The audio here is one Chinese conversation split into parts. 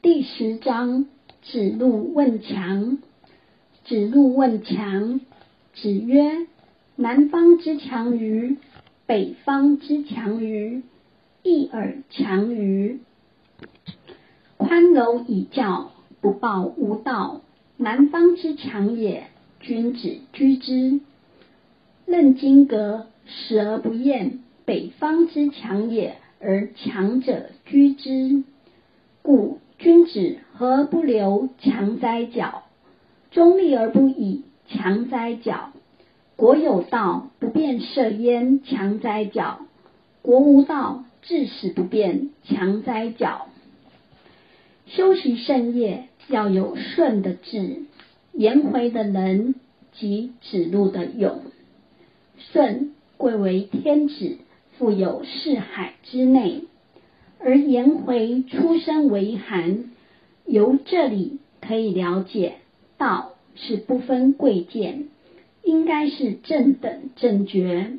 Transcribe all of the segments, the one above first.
第十章，子路问强。子路问强，子曰：“南方之强于，北方之强于，一而强于。宽柔以教，不暴无道，南方之强也。君子居之。任金革，死而不厌，北方之强也，而强者居之。故。”君子何不留强哉角？中立而不以强哉角。国有道，不变色焉，强哉角。国无道，至死不变，强哉角。修习圣业，要有顺的志，颜回的仁，及子路的勇。舜贵为天子，富有四海之内。而颜回出身为寒，由这里可以了解，道是不分贵贱，应该是正等正觉。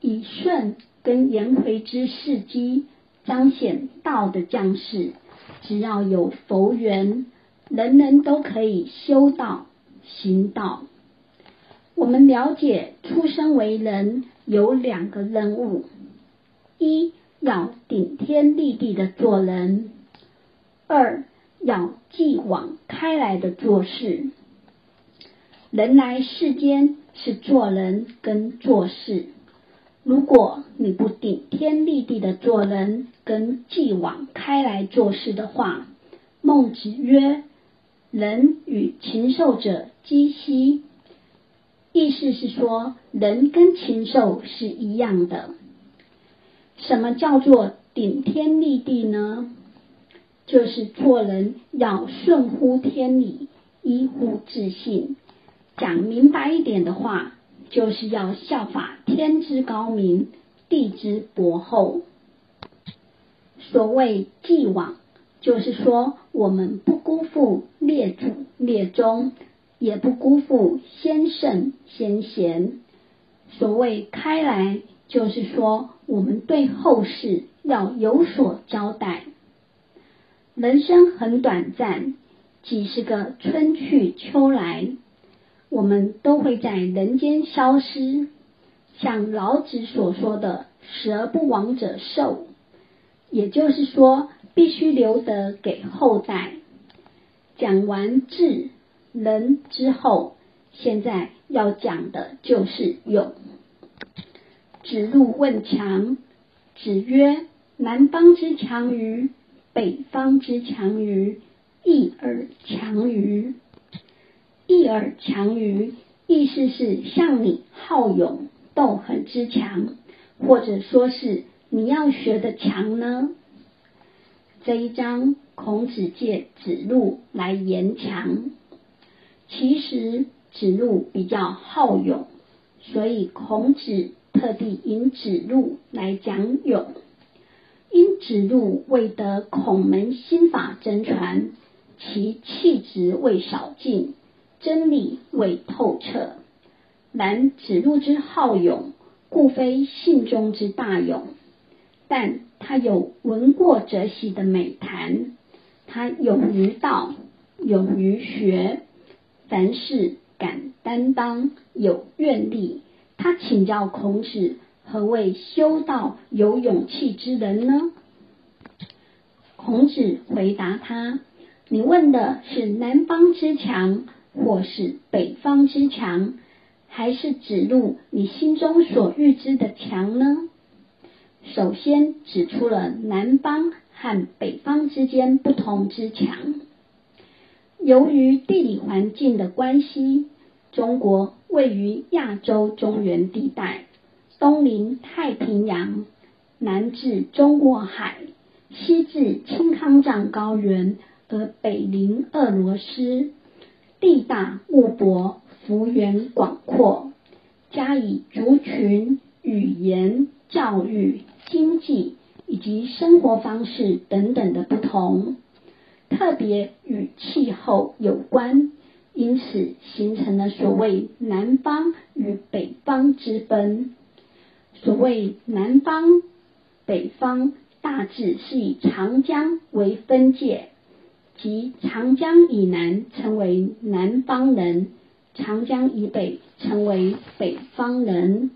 以舜跟颜回之事迹，彰显道的将士，只要有佛缘，人人都可以修道行道。我们了解出生为人有两个任务，一。要顶天立地的做人，二要继往开来的做事。人来世间是做人跟做事，如果你不顶天立地的做人跟继往开来做事的话，孟子曰：“人与禽兽者鸡兮。”意思是说，人跟禽兽是一样的。什么叫做顶天立地呢？就是做人要顺乎天理，依乎自信。讲明白一点的话，就是要效法天之高明，地之博厚。所谓继往，就是说我们不辜负列祖列宗，也不辜负先圣先贤。所谓开来。就是说，我们对后世要有所交代。人生很短暂，几十个春去秋来，我们都会在人间消失。像老子所说的“死而不亡者寿”，也就是说，必须留得给后代。讲完智、人之后，现在要讲的就是勇。子路问强，子曰：“南方之强于，北方之强于，义而强于。义而强于，意思是像你好勇斗狠之强，或者说是你要学的强呢？”这一章，孔子借子路来言强。其实子路比较好勇，所以孔子。特地引子路来讲勇，因子路未得孔门心法真传，其气质未少尽，真理未透彻。然子路之好勇，故非信中之大勇，但他有闻过则喜的美谈。他勇于道，勇于学，凡事敢担当，有愿力。他请教孔子：“何谓修道有勇气之人呢？”孔子回答他：“你问的是南方之强，或是北方之强，还是指路你心中所预知的强呢？”首先指出了南方和北方之间不同之强。由于地理环境的关系，中国。位于亚洲中原地带，东临太平洋，南至中国海，西至青康藏高原，而北临俄罗斯，地大物博，幅员广阔，加以族群、语言、教育、经济以及生活方式等等的不同，特别与气候有关。因此形成了所谓南方与北方之分。所谓南方、北方，大致是以长江为分界，即长江以南称为南方人，长江以北称为北方人。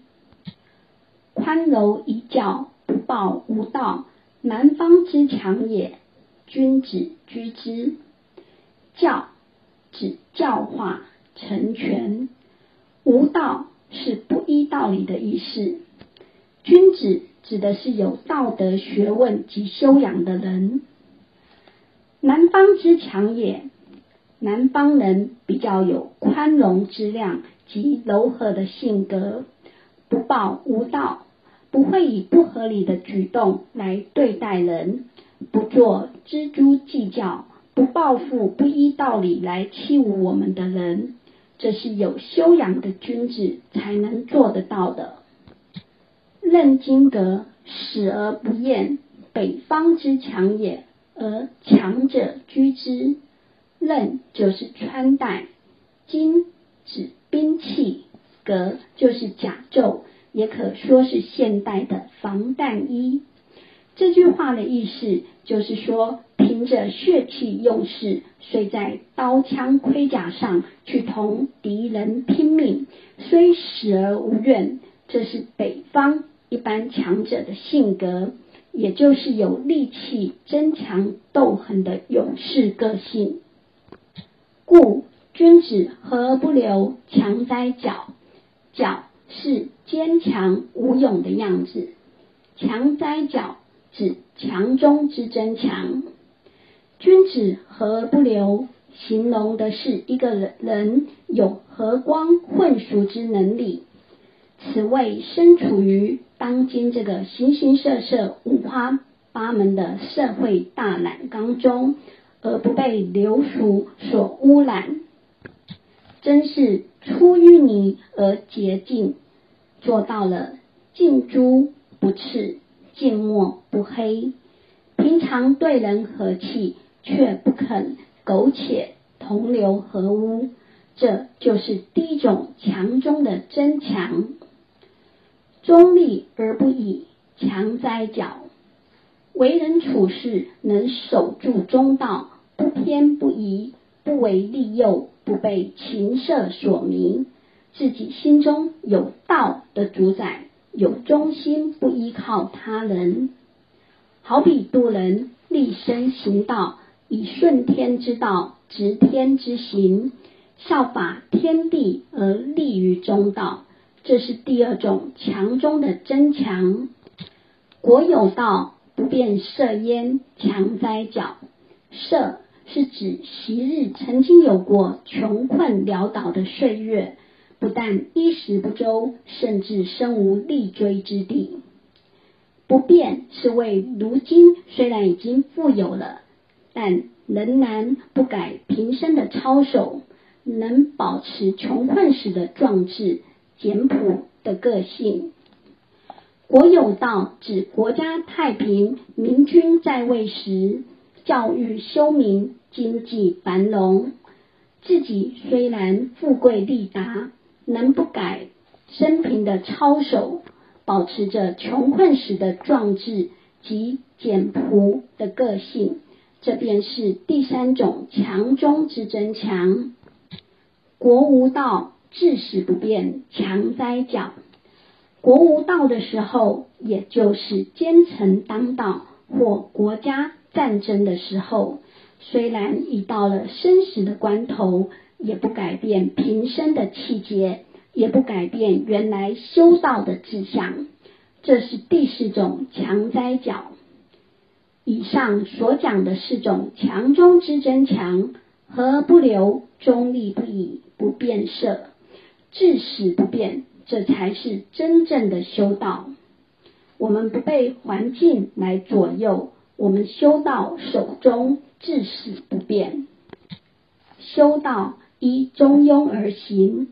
宽柔以教，不暴无道，南方之强也。君子居之。教指教化成全，无道是不依道理的意思。君子指的是有道德学问及修养的人。南方之强也，南方人比较有宽容之量及柔和的性格，不抱无道，不会以不合理的举动来对待人，不做锱铢计较，不报复不依道理来欺侮我们的人，这是有修养的君子才能做得到的。任金阁死而不厌，北方之强也。而强者居之，任就是穿戴，金指兵器，革就是甲胄，也可说是现代的防弹衣。这句话的意思就是说，凭着血气用事，虽在刀枪盔甲上去同敌人拼命，虽死而无怨，这是北方一般强者的性格。也就是有力气、争强斗狠的勇士个性，故君子何不留强哉角？角是坚强无勇的样子，强哉角指强中之争强。君子和而不留，形容的是一个人人有和光混熟之能力。此谓身处于当今这个形形色色、五花八门的社会大染缸中，而不被流俗所污染，真是出淤泥而洁净，做到了近朱不赤、近墨不黑。平常对人和气，却不肯苟且同流合污，这就是第一种强中的真强。中立而不以强哉角，为人处事能守住中道，不偏不倚，不为利诱，不被情色所迷，自己心中有道的主宰，有忠心，不依靠他人。好比渡人立身行道，以顺天之道，执天之行，效法天地而立于中道。这是第二种强中的真强。国有道，不变色焉，强哉角。色是指昔日曾经有过穷困潦倒的岁月，不但衣食不周，甚至身无立锥之地。不变是为如今虽然已经富有了，但仍然不改平生的操守，能保持穷困时的壮志。简朴的个性，国有道指国家太平，明君在位时，教育修民，经济繁荣。自己虽然富贵利达，能不改生平的操守，保持着穷困时的壮志及简朴的个性，这便是第三种强中之争强。国无道。至死不变，强哉角。国无道的时候，也就是奸臣当道或国家战争的时候，虽然已到了生死的关头，也不改变平生的气节，也不改变原来修道的志向。这是第四种强哉角。以上所讲的四种强中之争强，和不留，中立不以，不变色。至死不变，这才是真正的修道。我们不被环境来左右，我们修道守中，至死不变。修道依中庸而行，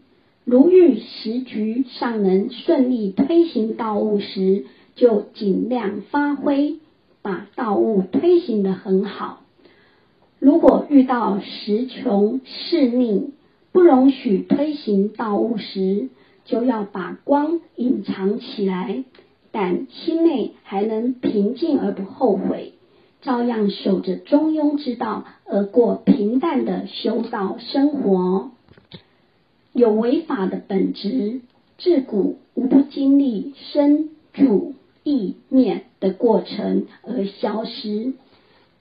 如遇时局尚能顺利推行道务时，就尽量发挥，把道务推行的很好。如果遇到时穷势逆，不容许推行道务时，就要把光隐藏起来，但心内还能平静而不后悔，照样守着中庸之道而过平淡的修道生活。有违法的本质，自古无不经历生主意灭的过程而消失。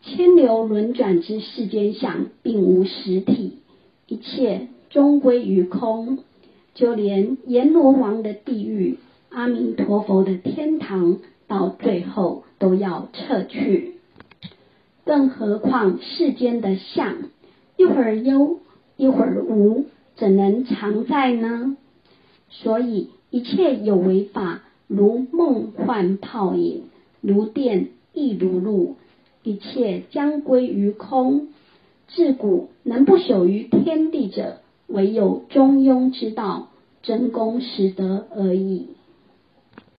千流轮转之世间相，并无实体，一切终归于空。就连阎罗王的地狱，阿弥陀佛的天堂，到最后都要撤去。更何况世间的相，一会儿有，一会儿无，怎能常在呢？所以一切有为法，如梦幻泡影，如电亦如露。一切将归于空。自古能不朽于天地者，唯有中庸之道，真功实德而已。